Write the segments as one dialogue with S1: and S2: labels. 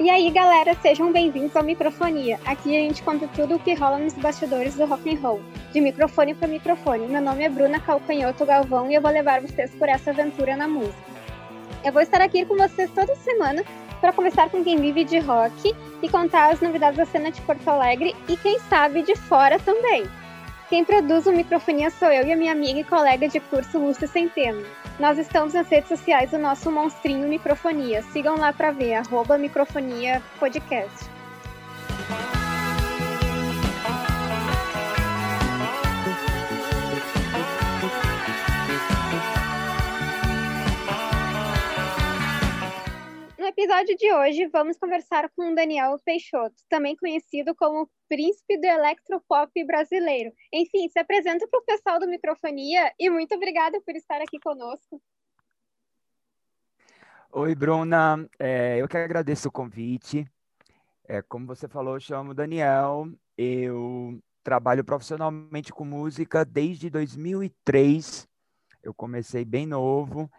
S1: E aí, galera, sejam bem-vindos ao Microfonia. Aqui a gente conta tudo o que rola nos bastidores do rock and roll, de microfone para microfone. Meu nome é Bruna Calcanhoto Galvão e eu vou levar vocês por essa aventura na música. Eu vou estar aqui com vocês toda semana para conversar com quem vive de rock e contar as novidades da cena de Porto Alegre e quem sabe de fora também. Quem produz o Microfonia sou eu e a minha amiga e colega de curso Lúcia Centeno. Nós estamos nas redes sociais do nosso monstrinho Microfonia. Sigam lá para ver, arroba Microfonia Podcast. No episódio de hoje, vamos conversar com Daniel Peixoto, também conhecido como Príncipe do Electropop brasileiro. Enfim, se apresenta para o pessoal do Microfonia e muito obrigada por estar aqui conosco.
S2: Oi, Bruna. É, eu que agradeço o convite. É, como você falou, eu chamo Daniel. Eu trabalho profissionalmente com música desde 2003. Eu comecei bem novo.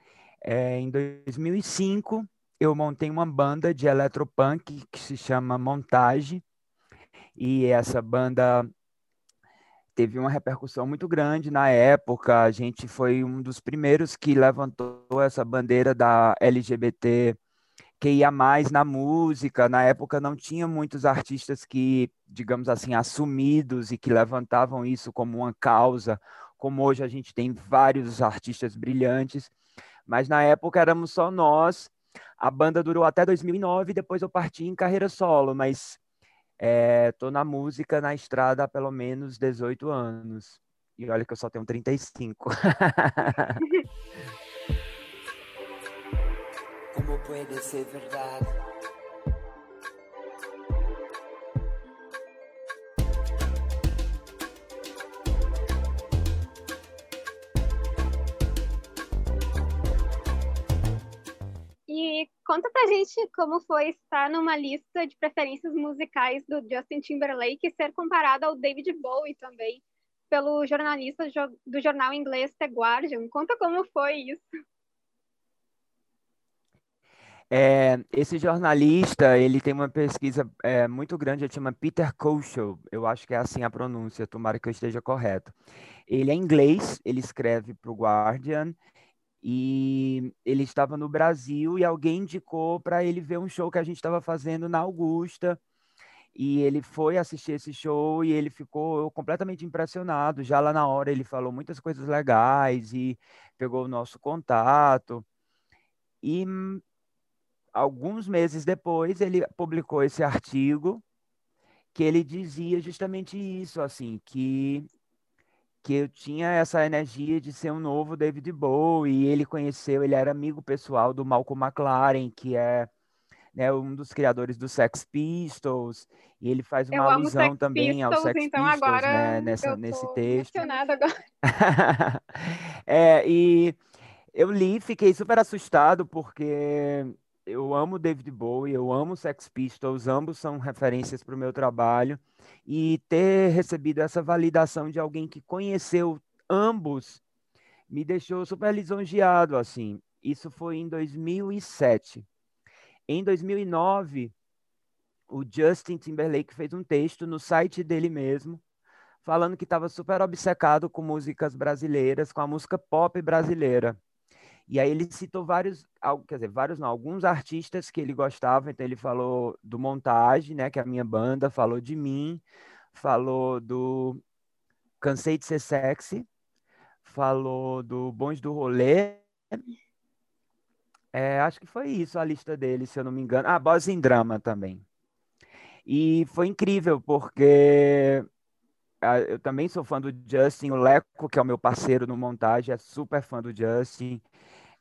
S2: É, em 2005, eu montei uma banda de eletropunk que se chama Montage, e essa banda teve uma repercussão muito grande na época. A gente foi um dos primeiros que levantou essa bandeira da LGBT que ia mais na música. Na época não tinha muitos artistas que, digamos assim, assumidos e que levantavam isso como uma causa, como hoje a gente tem vários artistas brilhantes, mas na época éramos só nós a banda durou até 2009, depois eu parti em carreira solo, mas estou é, na música, na estrada há pelo menos 18 anos. E olha que eu só tenho 35. Como pode ser verdade?
S1: Conta pra gente como foi estar numa lista de preferências musicais do Justin Timberlake e ser comparado ao David Bowie também, pelo jornalista do jornal inglês The Guardian. Conta como foi isso.
S2: É, esse jornalista, ele tem uma pesquisa é, muito grande, ele chama Peter Koschel, eu acho que é assim a pronúncia, tomara que eu esteja correto. Ele é inglês, ele escreve para o Guardian, e ele estava no Brasil e alguém indicou para ele ver um show que a gente estava fazendo na Augusta. E ele foi assistir esse show e ele ficou completamente impressionado. Já lá na hora ele falou muitas coisas legais e pegou o nosso contato. E alguns meses depois ele publicou esse artigo que ele dizia justamente isso, assim, que que eu tinha essa energia de ser um novo David Bowie, e ele conheceu, ele era amigo pessoal do Malcolm McLaren, que é né, um dos criadores do Sex Pistols, e ele faz uma eu alusão também Pistols, ao Sex então Pistols, agora né, nessa, nesse texto.
S1: Agora.
S2: é, e eu li, fiquei super assustado, porque eu amo David Bowie, eu amo Sex Pistols, ambos são referências para o meu trabalho, e ter recebido essa validação de alguém que conheceu ambos me deixou super lisonjeado, assim. Isso foi em 2007. Em 2009, o Justin Timberlake fez um texto no site dele mesmo, falando que estava super obcecado com músicas brasileiras, com a música pop brasileira. E aí ele citou vários, quer dizer, vários não, alguns artistas que ele gostava, então ele falou do Montage, né, que é a minha banda, falou de mim, falou do Cansei de Ser Sexy, falou do Bons do Rolê, é, acho que foi isso a lista dele, se eu não me engano. Ah, Boss em Drama também. E foi incrível, porque eu também sou fã do Justin, o Leco, que é o meu parceiro no montagem, é super fã do Justin.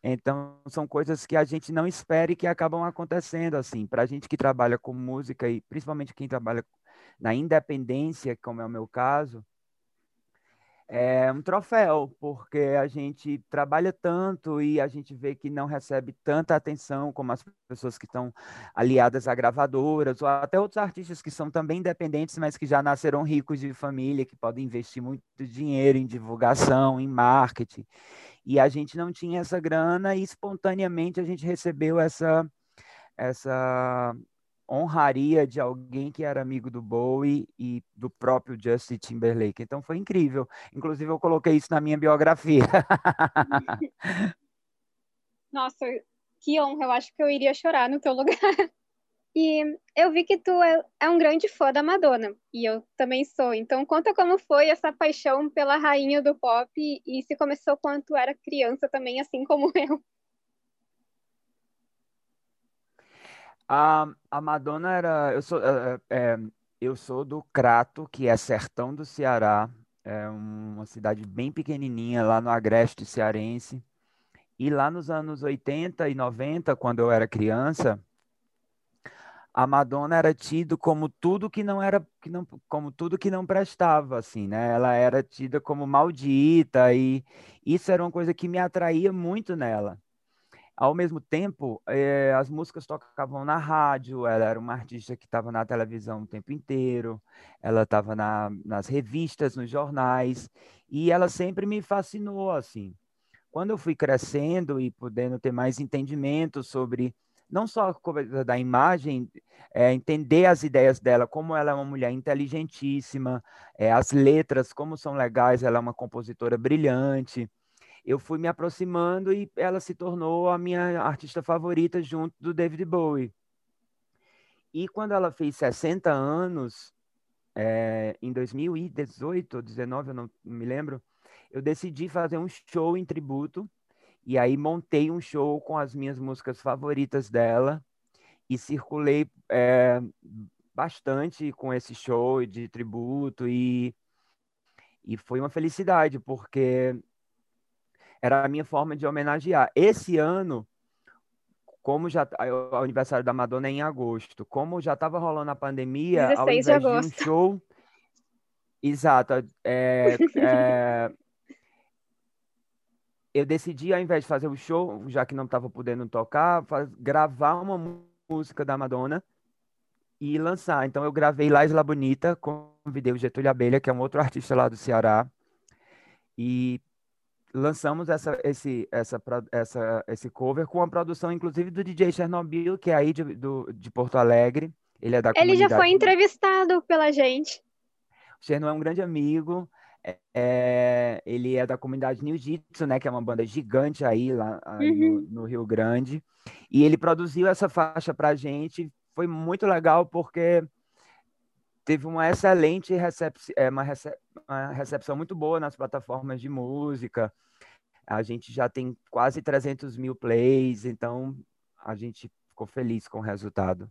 S2: Então, são coisas que a gente não espera e que acabam acontecendo, assim. Para a gente que trabalha com música, e principalmente quem trabalha na independência, como é o meu caso, é um troféu, porque a gente trabalha tanto e a gente vê que não recebe tanta atenção como as pessoas que estão aliadas a gravadoras, ou até outros artistas que são também independentes, mas que já nasceram ricos de família, que podem investir muito dinheiro em divulgação, em marketing. E a gente não tinha essa grana e espontaneamente a gente recebeu essa essa honraria de alguém que era amigo do Bowie e do próprio Justin Timberlake. Então foi incrível. Inclusive eu coloquei isso na minha biografia.
S1: Nossa, que honra. Eu acho que eu iria chorar no teu lugar. E eu vi que tu é, é um grande fã da Madonna, e eu também sou. Então conta como foi essa paixão pela rainha do pop e se começou quando tu era criança também, assim como eu.
S2: A, a Madonna era. Eu sou, é, é, eu sou do Crato, que é sertão do Ceará, é uma cidade bem pequenininha lá no Agreste Cearense. E lá nos anos 80 e 90, quando eu era criança, a Madonna era tido como tudo que não era que não como tudo que não prestava assim né ela era tida como maldita e isso era uma coisa que me atraía muito nela ao mesmo tempo, é, as músicas tocavam na rádio, ela era uma artista que estava na televisão o tempo inteiro, ela estava na, nas revistas, nos jornais, e ela sempre me fascinou, assim. Quando eu fui crescendo e podendo ter mais entendimento sobre não só da imagem, é, entender as ideias dela, como ela é uma mulher inteligentíssima, é, as letras, como são legais, ela é uma compositora brilhante, eu fui me aproximando e ela se tornou a minha artista favorita junto do David Bowie. E quando ela fez 60 anos, é, em 2018 ou 19, eu não me lembro, eu decidi fazer um show em tributo e aí montei um show com as minhas músicas favoritas dela e circulei é, bastante com esse show de tributo e, e foi uma felicidade, porque era a minha forma de homenagear. Esse ano, como já o aniversário da Madonna é em agosto, como já estava rolando a pandemia,
S1: 16
S2: ao invés
S1: de
S2: de um show, exato, é, é, eu decidi ao invés de fazer o show, já que não estava podendo tocar, faz, gravar uma música da Madonna e lançar. Então eu gravei La Isla Bonita, convidei o Getúlio Abelha, que é um outro artista lá do Ceará, e lançamos essa, esse, essa, essa, esse cover com a produção, inclusive, do DJ Chernobyl, que é aí de, do, de Porto Alegre. Ele é da
S1: Ele já foi entrevistado pela gente.
S2: O Cherno é um grande amigo. É, ele é da comunidade New Jitsu, né, que é uma banda gigante aí lá uhum. no, no, Rio Grande. E ele produziu essa faixa pra gente. Foi muito legal porque teve uma excelente recep é, uma, recep uma recepção muito boa nas plataformas de música. A gente já tem quase 300 mil plays, então a gente ficou feliz com o resultado.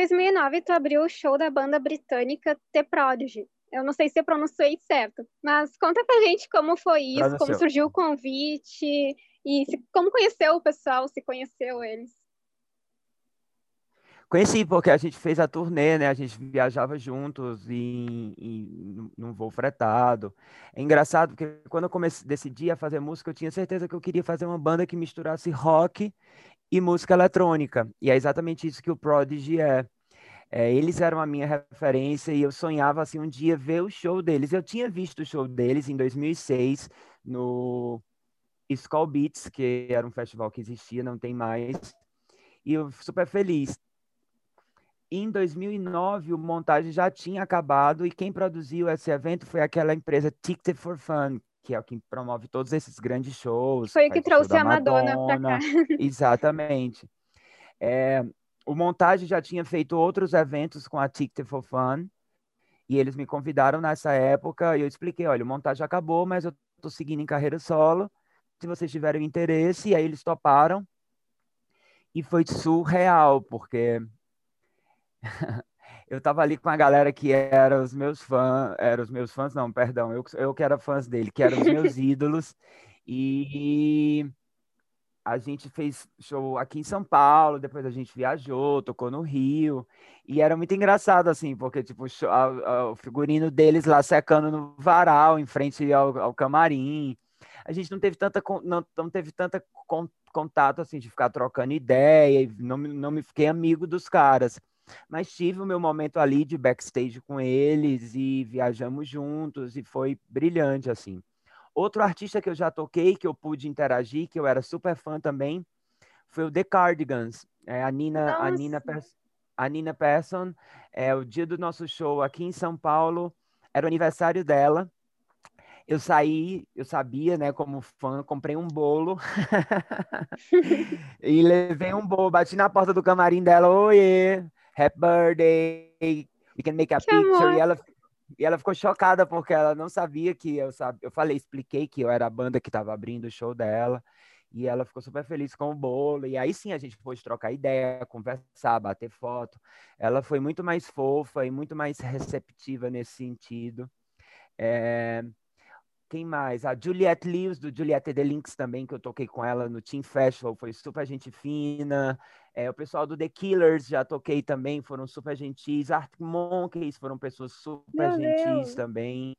S1: 2009, tu abriu o show da banda britânica The Prodigy. Eu não sei se eu pronunciei certo, mas conta pra gente como foi isso, como surgiu o convite e se, como conheceu o pessoal, se conheceu eles.
S2: Conheci, porque a gente fez a turnê, né? A gente viajava juntos em, em, num voo fretado. É engraçado, porque quando eu comecei, decidi a fazer música, eu tinha certeza que eu queria fazer uma banda que misturasse rock e música eletrônica. E é exatamente isso que o Prodigy é. é. eles eram a minha referência e eu sonhava assim um dia ver o show deles. Eu tinha visto o show deles em 2006 no Skull Beats, que era um festival que existia, não tem mais. E eu super feliz. Em 2009, o montagem já tinha acabado e quem produziu esse evento foi aquela empresa Ticket for Fun, que é o que promove todos esses grandes shows.
S1: Foi o que trouxe a Madonna, Madonna para cá.
S2: Exatamente. É, o Montagem já tinha feito outros eventos com a Ticket for Fun, e eles me convidaram nessa época, e eu expliquei, olha, o Montagem acabou, mas eu estou seguindo em carreira solo, se vocês tiverem interesse, e aí eles toparam, e foi surreal, porque eu tava ali com a galera que era os meus fãs, eram os meus fãs, não, perdão, eu, eu que era fãs dele, que eram os meus ídolos, e a gente fez show aqui em São Paulo, depois a gente viajou, tocou no Rio, e era muito engraçado, assim, porque, tipo, o figurino deles lá secando no varal, em frente ao, ao camarim, a gente não teve tanta, não, não teve tanta contato, assim, de ficar trocando ideia, não, não me fiquei amigo dos caras, mas tive o meu momento ali de backstage com eles, e viajamos juntos, e foi brilhante, assim. Outro artista que eu já toquei, que eu pude interagir, que eu era super fã também, foi o The Cardigans. É, a, Nina, a, Nina a Nina Persson, é, o dia do nosso show aqui em São Paulo, era o aniversário dela. Eu saí, eu sabia, né, como fã, comprei um bolo e levei um bolo, bati na porta do camarim dela, oiê, happy birthday, we can make a que picture. Amor. E ela, e ela ficou chocada porque ela não sabia que eu sabe. Eu falei, expliquei que eu era a banda que estava abrindo o show dela. E ela ficou super feliz com o bolo. E aí sim a gente pôde trocar ideia, conversar, bater foto. Ela foi muito mais fofa e muito mais receptiva nesse sentido. É... Quem mais? A Juliette Lewis, do Juliette The Links também, que eu toquei com ela no Team Festival, foi super gente fina. É, o pessoal do The Killers já toquei também, foram super gentis. Arctic Monkeys foram pessoas super Meu gentis Deus. também.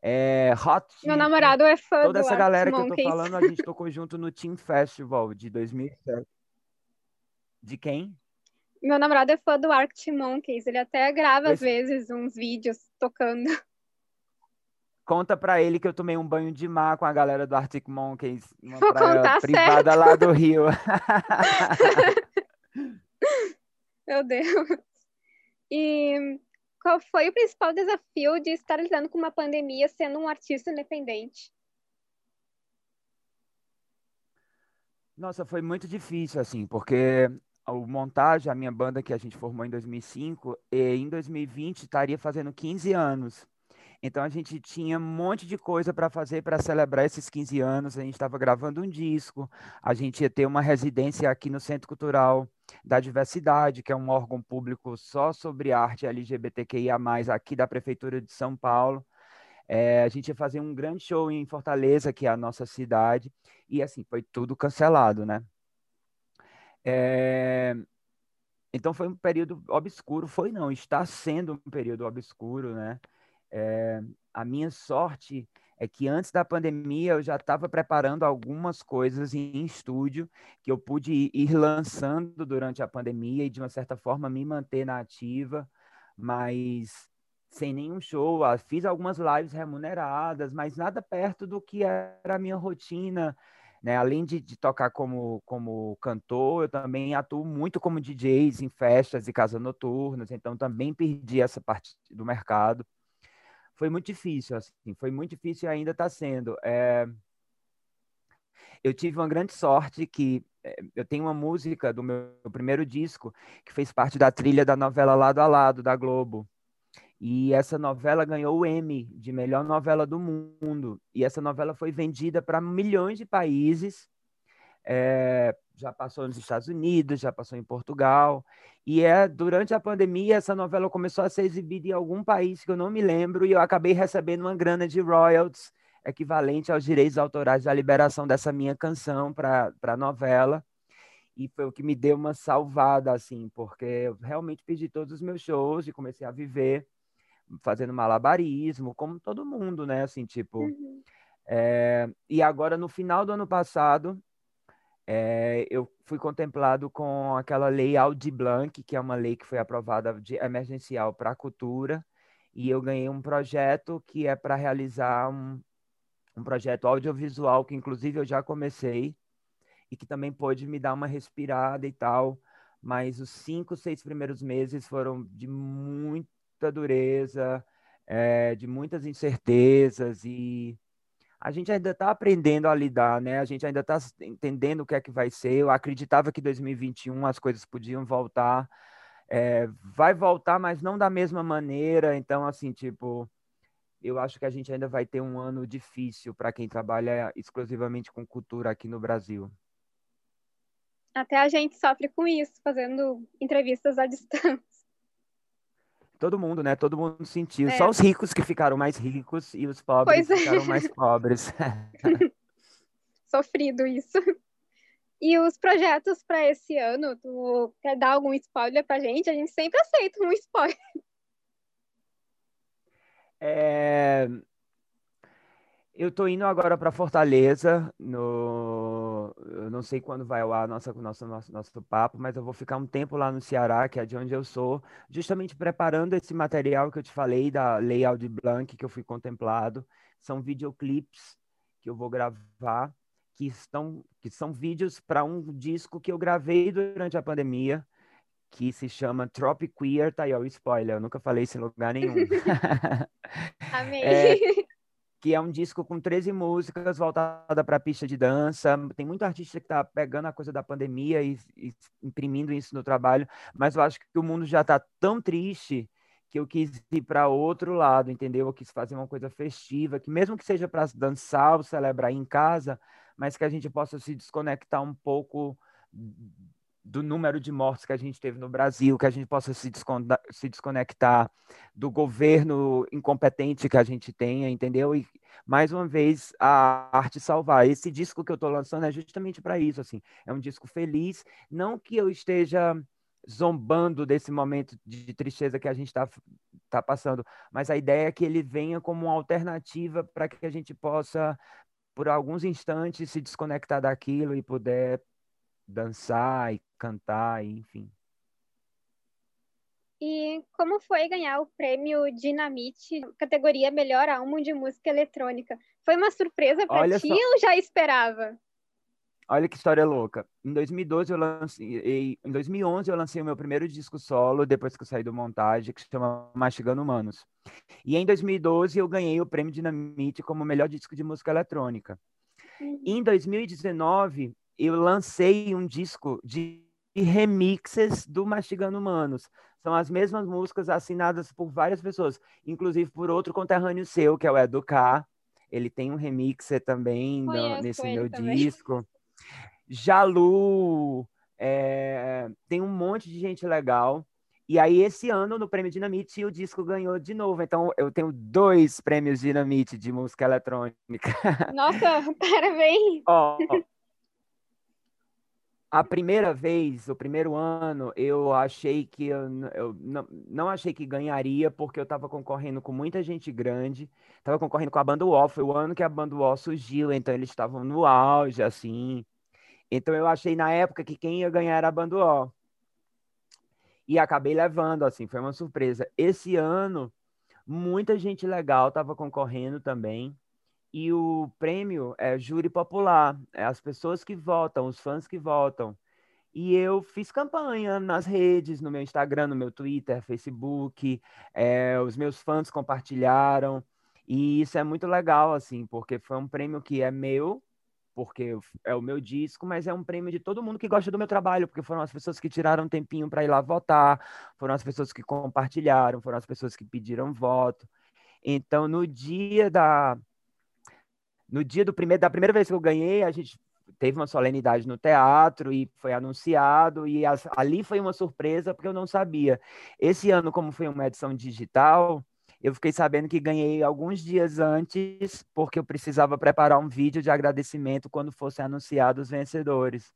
S2: É, Hot
S1: Meu namorado é fã
S2: Toda essa
S1: Arctic
S2: galera
S1: Monkeys.
S2: que eu tô falando, a gente tocou junto no Team Festival de 2007. De quem?
S1: Meu namorado é fã do Arctic Monkeys. Ele até grava, Esse... às vezes, uns vídeos tocando.
S2: Conta pra ele que eu tomei um banho de mar com a galera do Arctic Monkeys, uma Vou praia privada certo. lá do Rio.
S1: Meu Deus. E qual foi o principal desafio de estar lidando com uma pandemia sendo um artista independente?
S2: Nossa, foi muito difícil, assim, porque o Montagem, a minha banda que a gente formou em 2005, e em 2020 estaria fazendo 15 anos. Então a gente tinha um monte de coisa para fazer para celebrar esses 15 anos. A gente estava gravando um disco, a gente ia ter uma residência aqui no Centro Cultural da Diversidade, que é um órgão público só sobre arte LGBTQIA, aqui da Prefeitura de São Paulo. É, a gente ia fazer um grande show em Fortaleza, que é a nossa cidade, e assim, foi tudo cancelado, né? É... Então foi um período obscuro, foi não, está sendo um período obscuro, né? É, a minha sorte é que antes da pandemia eu já estava preparando algumas coisas em estúdio que eu pude ir lançando durante a pandemia e de uma certa forma me manter na ativa, mas sem nenhum show. Ah, fiz algumas lives remuneradas, mas nada perto do que era a minha rotina. Né? Além de, de tocar como, como cantor, eu também atuo muito como DJ em festas e casas noturnas, então também perdi essa parte do mercado foi muito difícil, assim, foi muito difícil e ainda está sendo. É... Eu tive uma grande sorte que é, eu tenho uma música do meu primeiro disco que fez parte da trilha da novela Lado a Lado, da Globo. E essa novela ganhou o Emmy de melhor novela do mundo. E essa novela foi vendida para milhões de países. É, já passou nos Estados Unidos, já passou em Portugal. E é durante a pandemia essa novela começou a ser exibida em algum país que eu não me lembro e eu acabei recebendo uma grana de royalties equivalente aos direitos autorais da liberação dessa minha canção para a novela. E foi o que me deu uma salvada, assim, porque eu realmente perdi todos os meus shows e comecei a viver fazendo malabarismo, como todo mundo, né? Assim, tipo. Uhum. É... E agora, no final do ano passado, é, eu fui contemplado com aquela lei Audi Blanc, que é uma lei que foi aprovada de emergencial para a cultura, e eu ganhei um projeto que é para realizar um, um projeto audiovisual, que inclusive eu já comecei, e que também pôde me dar uma respirada e tal, mas os cinco, seis primeiros meses foram de muita dureza, é, de muitas incertezas e a gente ainda está aprendendo a lidar, né? A gente ainda está entendendo o que é que vai ser. Eu acreditava que 2021 as coisas podiam voltar. É, vai voltar, mas não da mesma maneira. Então, assim, tipo, eu acho que a gente ainda vai ter um ano difícil para quem trabalha exclusivamente com cultura aqui no Brasil.
S1: Até a gente sofre com isso, fazendo entrevistas à distância.
S2: Todo mundo, né? Todo mundo sentiu. É. Só os ricos que ficaram mais ricos e os pobres é. ficaram mais pobres.
S1: Sofrido isso. E os projetos para esse ano, tu quer dar algum spoiler pra gente? A gente sempre aceita um spoiler.
S2: É... Eu tô indo agora para Fortaleza, no... eu não sei quando vai ao ar nossa, nosso, nosso, nosso papo, mas eu vou ficar um tempo lá no Ceará, que é de onde eu sou, justamente preparando esse material que eu te falei da Lei Aldir Blanc, que eu fui contemplado. São videoclipes que eu vou gravar, que, estão, que são vídeos para um disco que eu gravei durante a pandemia, que se chama Trop Queer, tá aí, ó, o spoiler, eu nunca falei isso em lugar nenhum.
S1: Amei. É,
S2: que é um disco com 13 músicas voltada para a pista de dança. Tem muito artista que está pegando a coisa da pandemia e, e, imprimindo isso no trabalho, mas eu acho que o mundo já está tão triste que eu quis ir para outro lado, entendeu? Eu quis fazer uma coisa festiva, que mesmo que seja para dançar ou celebrar em casa, mas que a gente possa se desconectar um pouco do número de mortes que a gente teve no Brasil, que a gente possa se, se desconectar do governo incompetente que a gente tenha, entendeu? E, mais uma vez, a arte salvar. Esse disco que eu estou lançando é justamente para isso, assim. É um disco feliz, não que eu esteja zombando desse momento de tristeza que a gente está tá passando, mas a ideia é que ele venha como uma alternativa para que a gente possa, por alguns instantes, se desconectar daquilo e puder dançar e cantar, enfim.
S1: E como foi ganhar o prêmio Dinamite, categoria Melhor Álbum de Música Eletrônica? Foi uma surpresa para ti só... ou já esperava?
S2: Olha que história louca. Em 2012 eu lancei, em 2011 eu lancei o meu primeiro disco solo depois que eu saí do montagem, que se chama Mastigando Humanos. E em 2012 eu ganhei o prêmio Dinamite como melhor disco de música eletrônica. Uhum. Em 2019 eu lancei um disco de remixes do Mastigando Humanos. São as mesmas músicas assinadas por várias pessoas, inclusive por outro conterrâneo seu, que é o Educar. Ele tem um remixer também nesse meu também. disco. Jalu, é, tem um monte de gente legal. E aí, esse ano, no Prêmio Dinamite, o disco ganhou de novo. Então, eu tenho dois prêmios Dinamite de música eletrônica.
S1: Nossa, parabéns!
S2: Ó, a primeira vez, o primeiro ano, eu achei que eu, eu não, não achei que ganharia, porque eu estava concorrendo com muita gente grande. Estava concorrendo com a banda UOL, foi o ano que a banda UOL surgiu, então eles estavam no auge, assim. Então eu achei na época que quem ia ganhar era a banda UOL. E acabei levando, assim, foi uma surpresa. Esse ano, muita gente legal estava concorrendo também. E o prêmio é júri popular, é as pessoas que votam, os fãs que votam. E eu fiz campanha nas redes, no meu Instagram, no meu Twitter, Facebook, é, os meus fãs compartilharam. E isso é muito legal, assim, porque foi um prêmio que é meu, porque é o meu disco, mas é um prêmio de todo mundo que gosta do meu trabalho, porque foram as pessoas que tiraram um tempinho para ir lá votar, foram as pessoas que compartilharam, foram as pessoas que pediram voto. Então, no dia da, no dia do primeiro, da primeira vez que eu ganhei, a gente teve uma solenidade no teatro e foi anunciado e as, ali foi uma surpresa porque eu não sabia. Esse ano, como foi uma edição digital, eu fiquei sabendo que ganhei alguns dias antes porque eu precisava preparar um vídeo de agradecimento quando fossem anunciados os vencedores.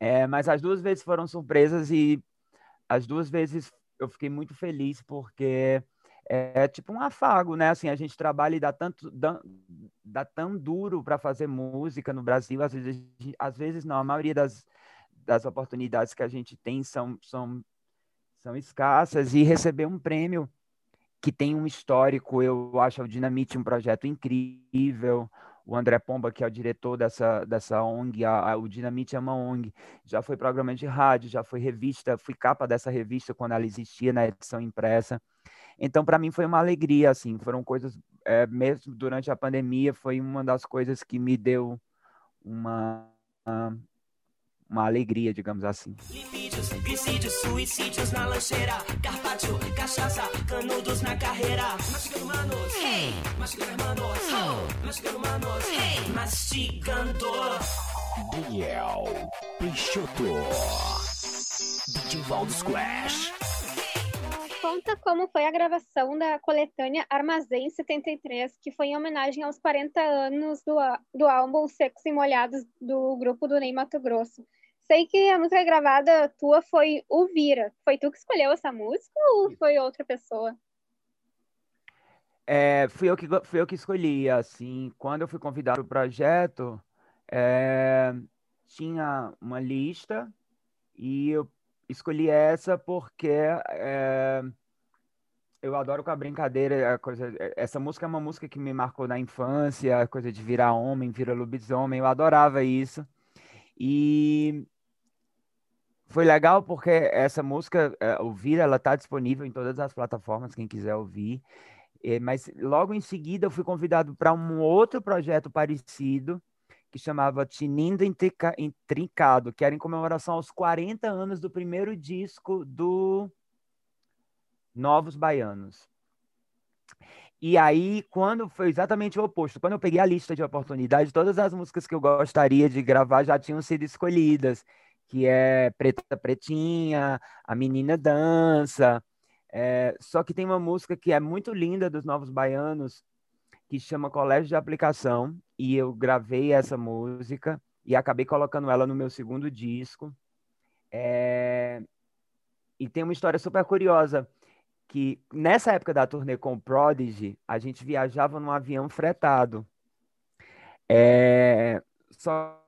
S2: É, mas as duas vezes foram surpresas e as duas vezes eu fiquei muito feliz porque é tipo um afago, né? Assim, a gente trabalha e dá tanto dá, dá tão duro para fazer música no Brasil, às vezes, às vezes não, a maioria das, das oportunidades que a gente tem são, são, são escassas e receber um prêmio que tem um histórico, eu acho o Dinamite um projeto incrível. O André Pomba, que é o diretor dessa, dessa ONG, a, a, o Dinamite é uma ONG, já foi programa de rádio, já foi revista, fui capa dessa revista quando ela existia na edição impressa. Então, para mim, foi uma alegria, assim, foram coisas, é, mesmo durante a pandemia, foi uma das coisas que me deu uma, uma alegria, digamos assim. Lipídios, glicídios, suicídios na lancheira, carpaccio, cachaça, canudos na carreira. Mastigando manos, hey. mastigando hermanos, oh. mastigando manos, hey. mastigando. Biel Peixoto, Digivaldo Squash.
S1: Conta como foi a gravação da coletânea Armazém 73, que foi em homenagem aos 40 anos do, do álbum Secos e Molhados do grupo do Ney Mato Grosso. Sei que a música gravada tua foi O Vira. Foi tu que escolheu essa música ou foi outra pessoa?
S2: É, fui, eu que, fui eu que escolhi, assim, quando eu fui convidado para o projeto, é, tinha uma lista e eu escolhi essa porque é, eu adoro com a brincadeira, a coisa, essa música é uma música que me marcou na infância, a coisa de virar homem, virar lobisomem, eu adorava isso. E foi legal porque essa música, é, ouvir, ela está disponível em todas as plataformas, quem quiser ouvir. É, mas logo em seguida eu fui convidado para um outro projeto parecido, que chamava Tinindo Intrincado, que era em comemoração aos 40 anos do primeiro disco do Novos Baianos. E aí, quando foi exatamente o oposto, quando eu peguei a lista de oportunidades, todas as músicas que eu gostaria de gravar já tinham sido escolhidas, que é Preta Pretinha, A Menina Dança, é, só que tem uma música que é muito linda dos Novos Baianos, que chama Colégio de Aplicação, e eu gravei essa música e acabei colocando ela no meu segundo disco. É... E tem uma história super curiosa, que nessa época da turnê com o Prodigy, a gente viajava num avião fretado. É... Só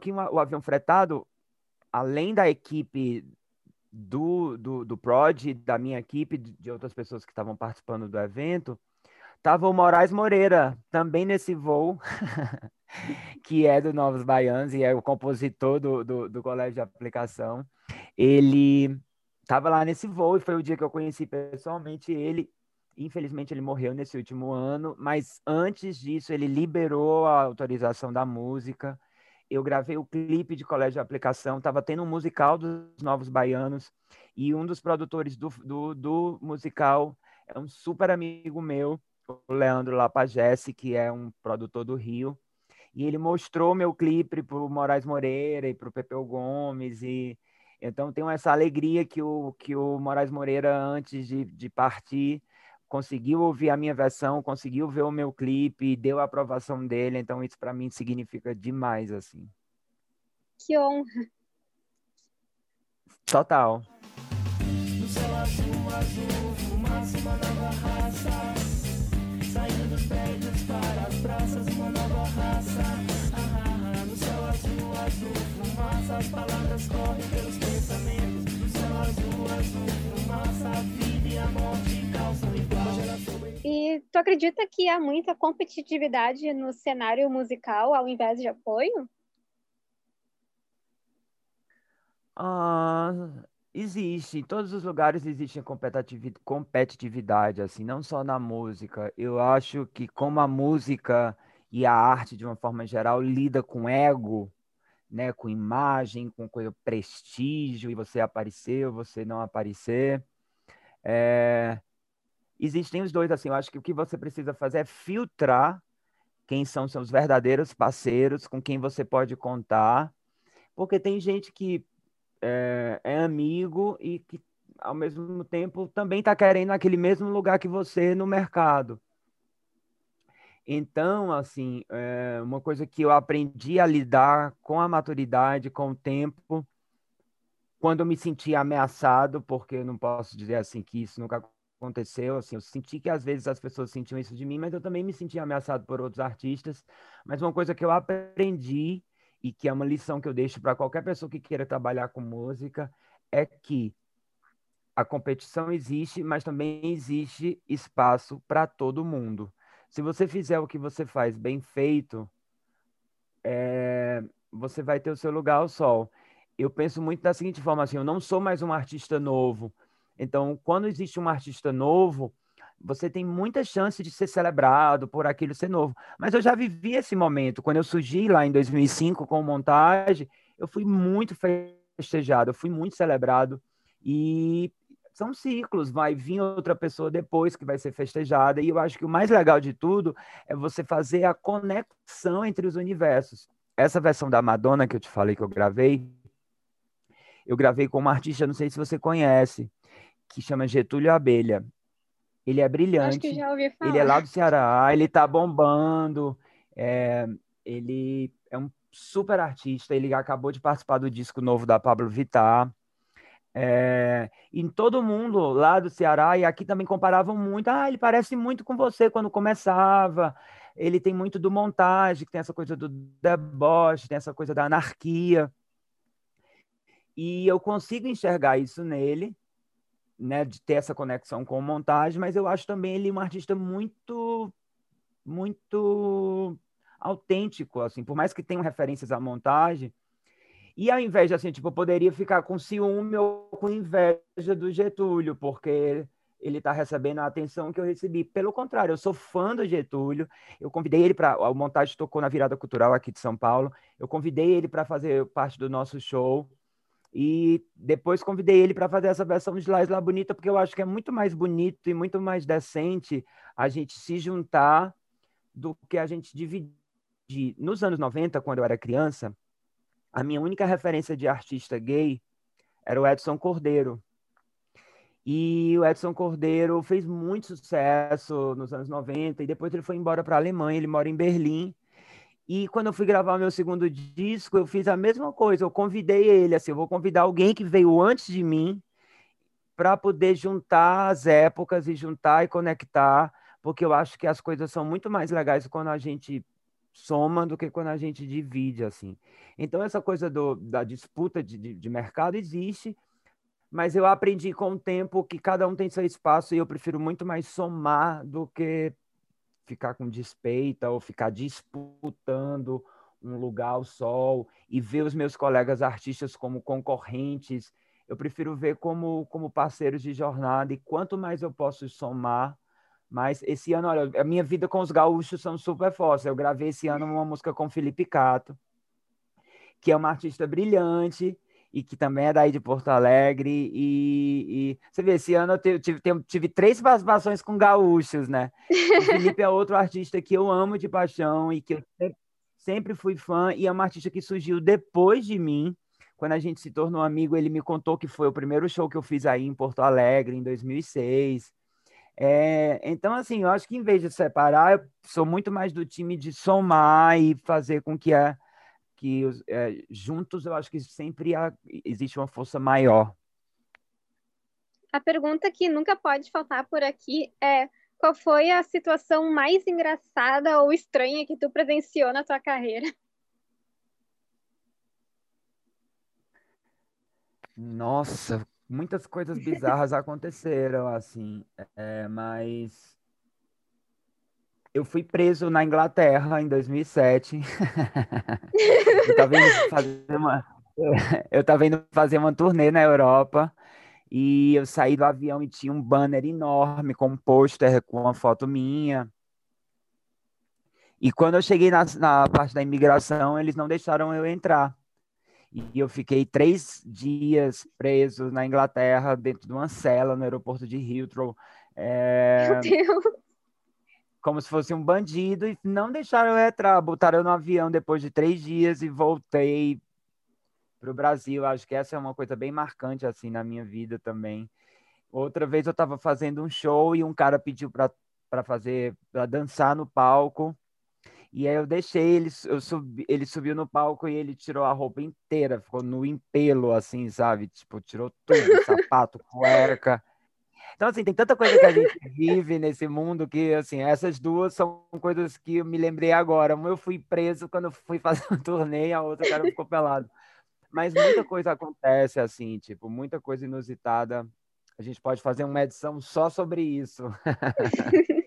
S2: que o avião fretado, além da equipe do, do, do Prod, da minha equipe, de outras pessoas que estavam participando do evento, estava o Moraes Moreira, também nesse voo, que é do Novos Baianos e é o compositor do, do, do Colégio de Aplicação. Ele estava lá nesse voo e foi o dia que eu conheci pessoalmente ele. Infelizmente, ele morreu nesse último ano, mas antes disso, ele liberou a autorização da música eu gravei o clipe de Colégio de Aplicação, estava tendo um musical dos Novos Baianos, e um dos produtores do, do, do musical é um super amigo meu, Leandro Lapagesse, que é um produtor do Rio, e ele mostrou meu clipe para o Moraes Moreira e para o Pepeu Gomes, e então tenho essa alegria que o, que o Moraes Moreira, antes de, de partir, conseguiu ouvir a minha versão, conseguiu ver o meu clipe, deu a aprovação dele, então isso para mim significa demais assim.
S1: Que honra.
S2: Total.
S3: No céu azul, azul, fumaça, uma nova raça. Dos prédios para as praças, uma nova raça. Ah, ah, ah. No céu azul, azul, fumaça, as palavras correm pelos pensamentos. No céu azul, azul, fumaça, a vida e a morte calçam igual.
S1: E tu acredita que há muita competitividade no cenário musical ao invés de apoio?
S2: Ah, existe, em todos os lugares existe competitividade, assim, não só na música. Eu acho que como a música e a arte, de uma forma geral, lida com ego, né, com imagem, com coisa, prestígio, e você aparecer ou você não aparecer, é, existem os dois, assim, eu acho que o que você precisa fazer é filtrar quem são seus verdadeiros parceiros, com quem você pode contar, porque tem gente que é, é amigo e que, ao mesmo tempo, também está querendo aquele mesmo lugar que você no mercado. Então, assim, é uma coisa que eu aprendi a lidar com a maturidade, com o tempo, quando eu me senti ameaçado, porque eu não posso dizer assim que isso nunca aconteceu, assim, eu senti que às vezes as pessoas sentiam isso de mim, mas eu também me senti ameaçado por outros artistas. Mas uma coisa que eu aprendi e que é uma lição que eu deixo para qualquer pessoa que queira trabalhar com música é que a competição existe, mas também existe espaço para todo mundo. Se você fizer o que você faz bem feito, é, você vai ter o seu lugar ao sol. Eu penso muito da seguinte forma, assim, eu não sou mais um artista novo, então, quando existe um artista novo, você tem muita chance de ser celebrado por aquilo ser novo. Mas eu já vivi esse momento. Quando eu surgi lá em 2005 com montagem, eu fui muito festejado, eu fui muito celebrado. E são ciclos, vai vir outra pessoa depois que vai ser festejada. E eu acho que o mais legal de tudo é você fazer a conexão entre os universos. Essa versão da Madonna que eu te falei que eu gravei, eu gravei com uma artista, não sei se você conhece, que chama Getúlio Abelha. Ele é brilhante.
S1: Acho que já ouvi falar.
S2: Ele é lá do Ceará, ele tá bombando. É, ele é um super artista, ele acabou de participar do disco novo da Pablo Vittar. É, em todo mundo lá do Ceará e aqui também comparavam muito. Ah, ele parece muito com você quando começava. Ele tem muito do montagem, que tem essa coisa do deboche, tem essa coisa da anarquia. E eu consigo enxergar isso nele, né, de ter essa conexão com montagem, mas eu acho também ele um artista muito, muito autêntico, assim, por mais que tenham referências à montagem. E ao invés de, assim, tipo, eu poderia ficar com ciúme ou com inveja do Getúlio, porque ele está recebendo a atenção que eu recebi. Pelo contrário, eu sou fã do Getúlio. Eu convidei ele para. A montagem tocou na virada cultural aqui de São Paulo. Eu convidei ele para fazer parte do nosso show. E depois convidei ele para fazer essa versão de La Isla Bonita, porque eu acho que é muito mais bonito e muito mais decente a gente se juntar do que a gente dividir. Nos anos 90, quando eu era criança, a minha única referência de artista gay era o Edson Cordeiro. E o Edson Cordeiro fez muito sucesso nos anos 90 e depois ele foi embora para a Alemanha, ele mora em Berlim. E quando eu fui gravar meu segundo disco, eu fiz a mesma coisa. Eu convidei ele, assim, eu vou convidar alguém que veio antes de mim para poder juntar as épocas e juntar e conectar, porque eu acho que as coisas são muito mais legais quando a gente soma do que quando a gente divide, assim. Então, essa coisa do, da disputa de, de, de mercado existe, mas eu aprendi com o tempo que cada um tem seu espaço e eu prefiro muito mais somar do que ficar com despeita ou ficar disputando um lugar ao sol e ver os meus colegas artistas como concorrentes. Eu prefiro ver como, como parceiros de jornada e quanto mais eu posso somar, mais esse ano, olha, a minha vida com os gaúchos são super fortes. Eu gravei esse ano uma música com Felipe Cato, que é uma artista brilhante e que também é daí de Porto Alegre. E, e você vê, esse ano eu tive, tive, tive três participações com gaúchos, né? O Felipe é outro artista que eu amo de paixão e que eu sempre fui fã, e é uma artista que surgiu depois de mim. Quando a gente se tornou amigo, ele me contou que foi o primeiro show que eu fiz aí em Porto Alegre, em 2006. É, então, assim, eu acho que em vez de separar, eu sou muito mais do time de somar e fazer com que a, que é, juntos eu acho que sempre há, existe uma força maior.
S1: A pergunta que nunca pode faltar por aqui é qual foi a situação mais engraçada ou estranha que tu presenciou na tua carreira?
S2: Nossa, muitas coisas bizarras aconteceram, assim, é, mas eu fui preso na Inglaterra em 2007. eu estava indo fazer uma, eu estava indo fazer uma turnê na Europa e eu saí do avião e tinha um banner enorme com um pôster com uma foto minha. E quando eu cheguei na, na parte da imigração, eles não deixaram eu entrar. E eu fiquei três dias preso na Inglaterra, dentro de uma cela no aeroporto de Heathrow.
S1: É... Meu Deus!
S2: Como se fosse um bandido, e não deixaram eu entrar. Botaram eu no avião depois de três dias e voltei para o Brasil. Acho que essa é uma coisa bem marcante assim na minha vida também. Outra vez eu estava fazendo um show e um cara pediu para fazer, para dançar no palco. E aí eu deixei ele, eu subi, ele subiu no palco e ele tirou a roupa inteira, ficou no empelo, assim, sabe? Tipo, tirou tudo, sapato, cueca. Então, assim, tem tanta coisa que a gente vive nesse mundo que, assim, essas duas são coisas que eu me lembrei agora. Uma eu fui preso quando fui fazer um torneio, a outra o cara ficou pelado. Mas muita coisa acontece, assim, tipo, muita coisa inusitada. A gente pode fazer uma edição só sobre isso.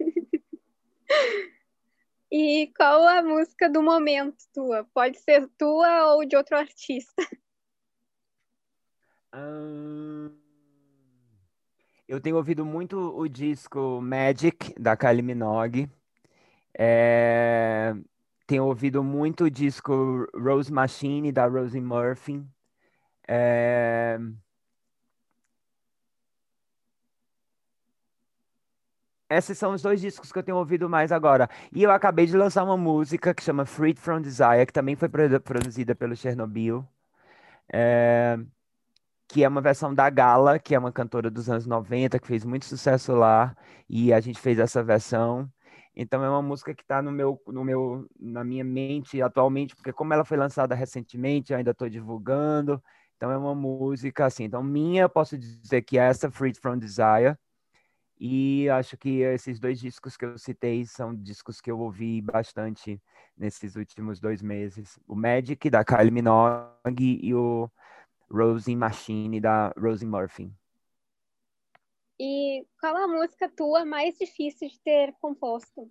S1: E qual a música do momento tua? Pode ser tua ou de outro artista.
S2: Eu tenho ouvido muito o disco Magic, da Kylie Minogue. É... Tenho ouvido muito o disco Rose Machine, da Rosie Murphy. É... Esses são os dois discos que eu tenho ouvido mais agora. E eu acabei de lançar uma música que chama Freed from Desire, que também foi produzida pelo Chernobyl. É... que é uma versão da Gala, que é uma cantora dos anos 90, que fez muito sucesso lá, e a gente fez essa versão. Então é uma música que está no meu, no meu, na minha mente atualmente, porque como ela foi lançada recentemente, eu ainda estou divulgando. Então é uma música assim. Então minha, posso dizer que é essa Freed from Desire. E acho que esses dois discos que eu citei são discos que eu ouvi bastante nesses últimos dois meses. O Magic, da Kylie Minogue, e o Rosing Machine, da Rosie Murphy.
S1: E qual a música tua mais difícil de ter composto?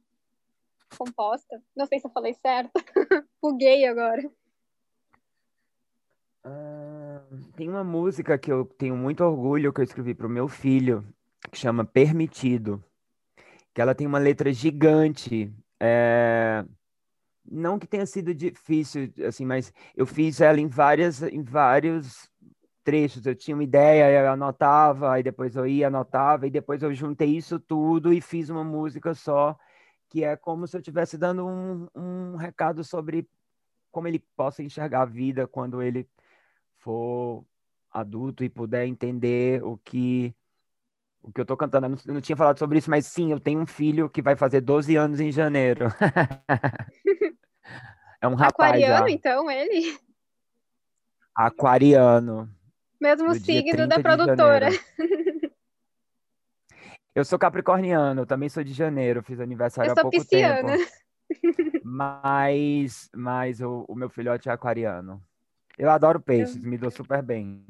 S1: Composta? Não sei se eu falei certo. Buguei agora.
S2: Uh, tem uma música que eu tenho muito orgulho que eu escrevi para o meu filho, que chama Permitido. Que ela tem uma letra gigante. É não que tenha sido difícil, assim, mas eu fiz ela em várias, em vários trechos. Eu tinha uma ideia, eu anotava, aí depois eu ia, anotava, e depois eu juntei isso tudo e fiz uma música só, que é como se eu estivesse dando um, um recado sobre como ele possa enxergar a vida quando ele for adulto e puder entender o que o que eu tô cantando. Eu não, eu não tinha falado sobre isso, mas sim, eu tenho um filho que vai fazer 12 anos em janeiro. é um rapaz.
S1: Aquariano, já. então, ele?
S2: Aquariano.
S1: Mesmo signo da produtora.
S2: Eu sou capricorniano, também sou de janeiro, fiz aniversário há pouco pisciana. tempo. Mas, mas o, o, meu filhote é aquariano. Eu adoro peixes, eu... me dou super bem.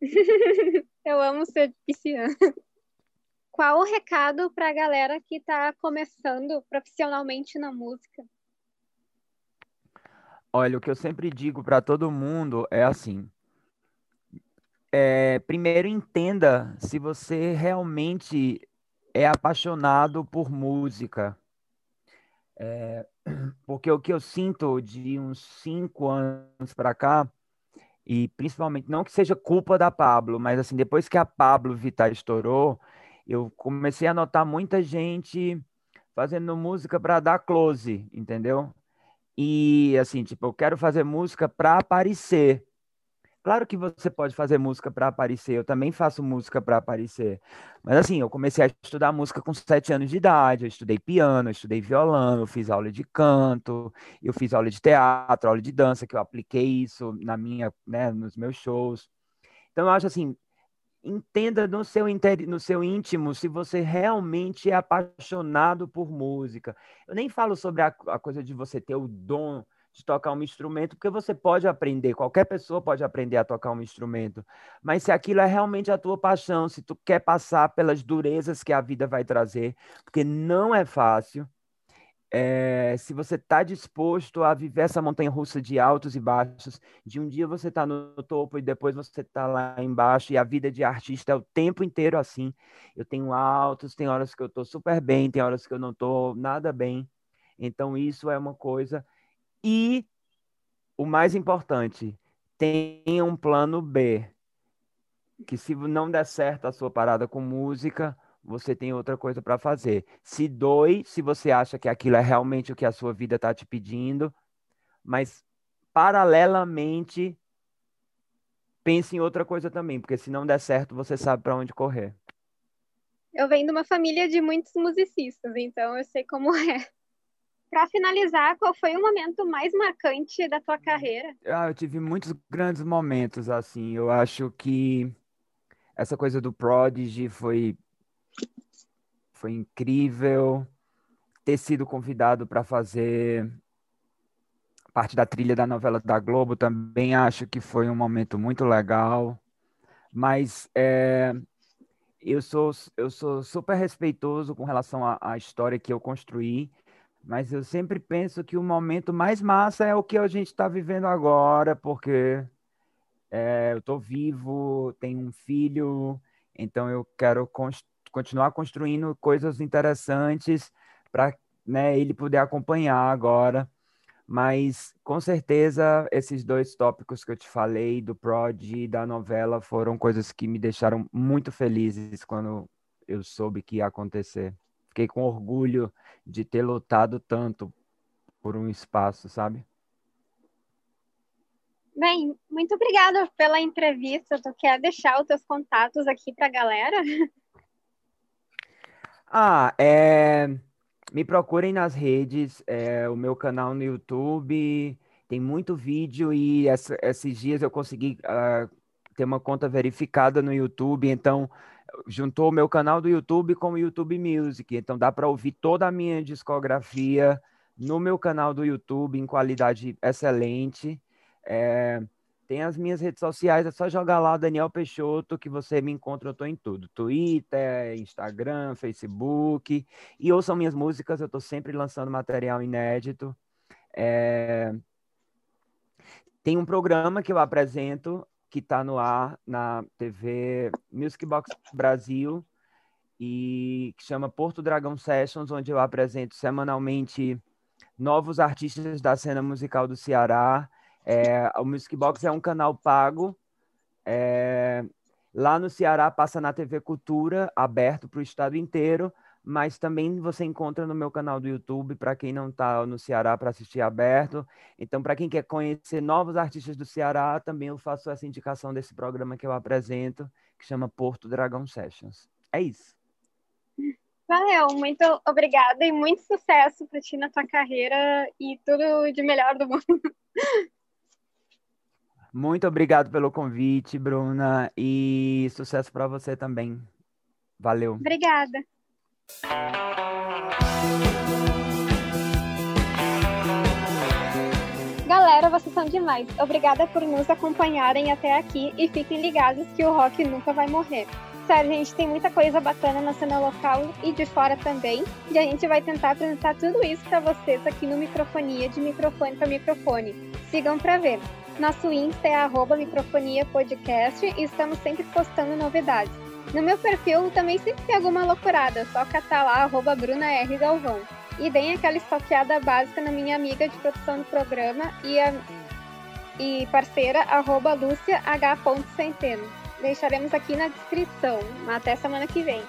S1: eu amo ser pisciana. Qual o recado para a galera que está começando profissionalmente na música?
S2: Olha, o que eu sempre digo para todo mundo é assim: é, primeiro entenda se você realmente é apaixonado por música. É, porque o que eu sinto de uns cinco anos para cá, e principalmente, não que seja culpa da Pablo, mas assim, depois que a Pablo Vittar estourou, eu comecei a notar muita gente fazendo música para dar close, entendeu? E assim, tipo, eu quero fazer música para aparecer. Claro que você pode fazer música para aparecer, eu também faço música para aparecer. Mas assim, eu comecei a estudar música com sete anos de idade, eu estudei piano, eu estudei violão, eu fiz aula de canto, eu fiz aula de teatro, aula de dança, que eu apliquei isso na minha, né, nos meus shows. Então eu acho assim, entenda no seu, no seu íntimo se você realmente é apaixonado por música. Eu nem falo sobre a, a coisa de você ter o dom de tocar um instrumento, porque você pode aprender, qualquer pessoa pode aprender a tocar um instrumento. Mas se aquilo é realmente a tua paixão, se tu quer passar pelas durezas que a vida vai trazer, porque não é fácil, é, se você está disposto a viver essa montanha russa de altos e baixos, de um dia você está no topo e depois você está lá embaixo, e a vida de artista é o tempo inteiro assim. Eu tenho altos, tem horas que eu estou super bem, tem horas que eu não estou nada bem. Então, isso é uma coisa. E o mais importante, tenha um plano B. Que se não der certo a sua parada com música, você tem outra coisa para fazer. Se doe, se você acha que aquilo é realmente o que a sua vida está te pedindo, mas paralelamente pense em outra coisa também, porque se não der certo, você sabe para onde correr.
S1: Eu venho de uma família de muitos musicistas, então eu sei como é. Para finalizar, qual foi o momento mais marcante da tua carreira?
S2: Ah, eu tive muitos grandes momentos assim. Eu acho que essa coisa do Prodigy foi foi incrível ter sido convidado para fazer parte da trilha da novela da Globo. Também acho que foi um momento muito legal. Mas é, eu, sou, eu sou super respeitoso com relação à, história que eu construí. Mas eu sempre penso que o momento mais massa é o que a gente está vivendo agora, porque é, eu estou vivo, tenho um filho, então eu quero construir continuar construindo coisas interessantes para né, ele poder acompanhar agora. Mas com certeza esses dois tópicos que eu te falei, do Prod e da novela, foram coisas que me deixaram muito felizes quando eu soube que ia acontecer. Fiquei com orgulho de ter lutado tanto por um espaço, sabe?
S1: Bem, muito obrigada pela entrevista. Tu quer deixar os teus contatos aqui para a galera?
S2: Ah, é... me procurem nas redes, é, o meu canal no YouTube, tem muito vídeo e essa, esses dias eu consegui uh, ter uma conta verificada no YouTube, então juntou o meu canal do YouTube com o YouTube Music, então dá para ouvir toda a minha discografia no meu canal do YouTube em qualidade excelente. É, tem as minhas redes sociais, é só jogar lá Daniel Peixoto que você me encontra, eu tô em tudo. Twitter, Instagram, Facebook. E ouçam minhas músicas, eu estou sempre lançando material inédito. É... Tem um programa que eu apresento que está no ar na TV Music Box Brasil e que chama Porto Dragão Sessions, onde eu apresento semanalmente novos artistas da cena musical do Ceará. É, o Music Box é um canal pago. É, lá no Ceará passa na TV Cultura, aberto para o estado inteiro, mas também você encontra no meu canal do YouTube, para quem não está no Ceará para assistir aberto. Então, para quem quer conhecer novos artistas do Ceará, também eu faço essa indicação desse programa que eu apresento, que chama Porto Dragão Sessions. É isso.
S1: Valeu, muito obrigada e muito sucesso para ti na tua carreira e tudo de melhor do mundo.
S2: Muito obrigado pelo convite, Bruna, e sucesso para você também. Valeu.
S1: Obrigada. Galera, vocês são demais. Obrigada por nos acompanharem até aqui e fiquem ligados que o rock nunca vai morrer. Sério, gente, tem muita coisa bacana na cena local e de fora também. E a gente vai tentar apresentar tudo isso para vocês aqui no Microfonia, de microfone para microfone. Sigam para ver. Nosso Insta é arroba microfonia podcast e estamos sempre postando novidades. No meu perfil também sempre tem alguma loucurada, só catar lá arroba Bruna R. Galvão. E deem aquela estoqueada básica na minha amiga de produção do programa e, a, e parceira arroba Lúcia H. Centeno. Deixaremos aqui na descrição. Até semana que vem.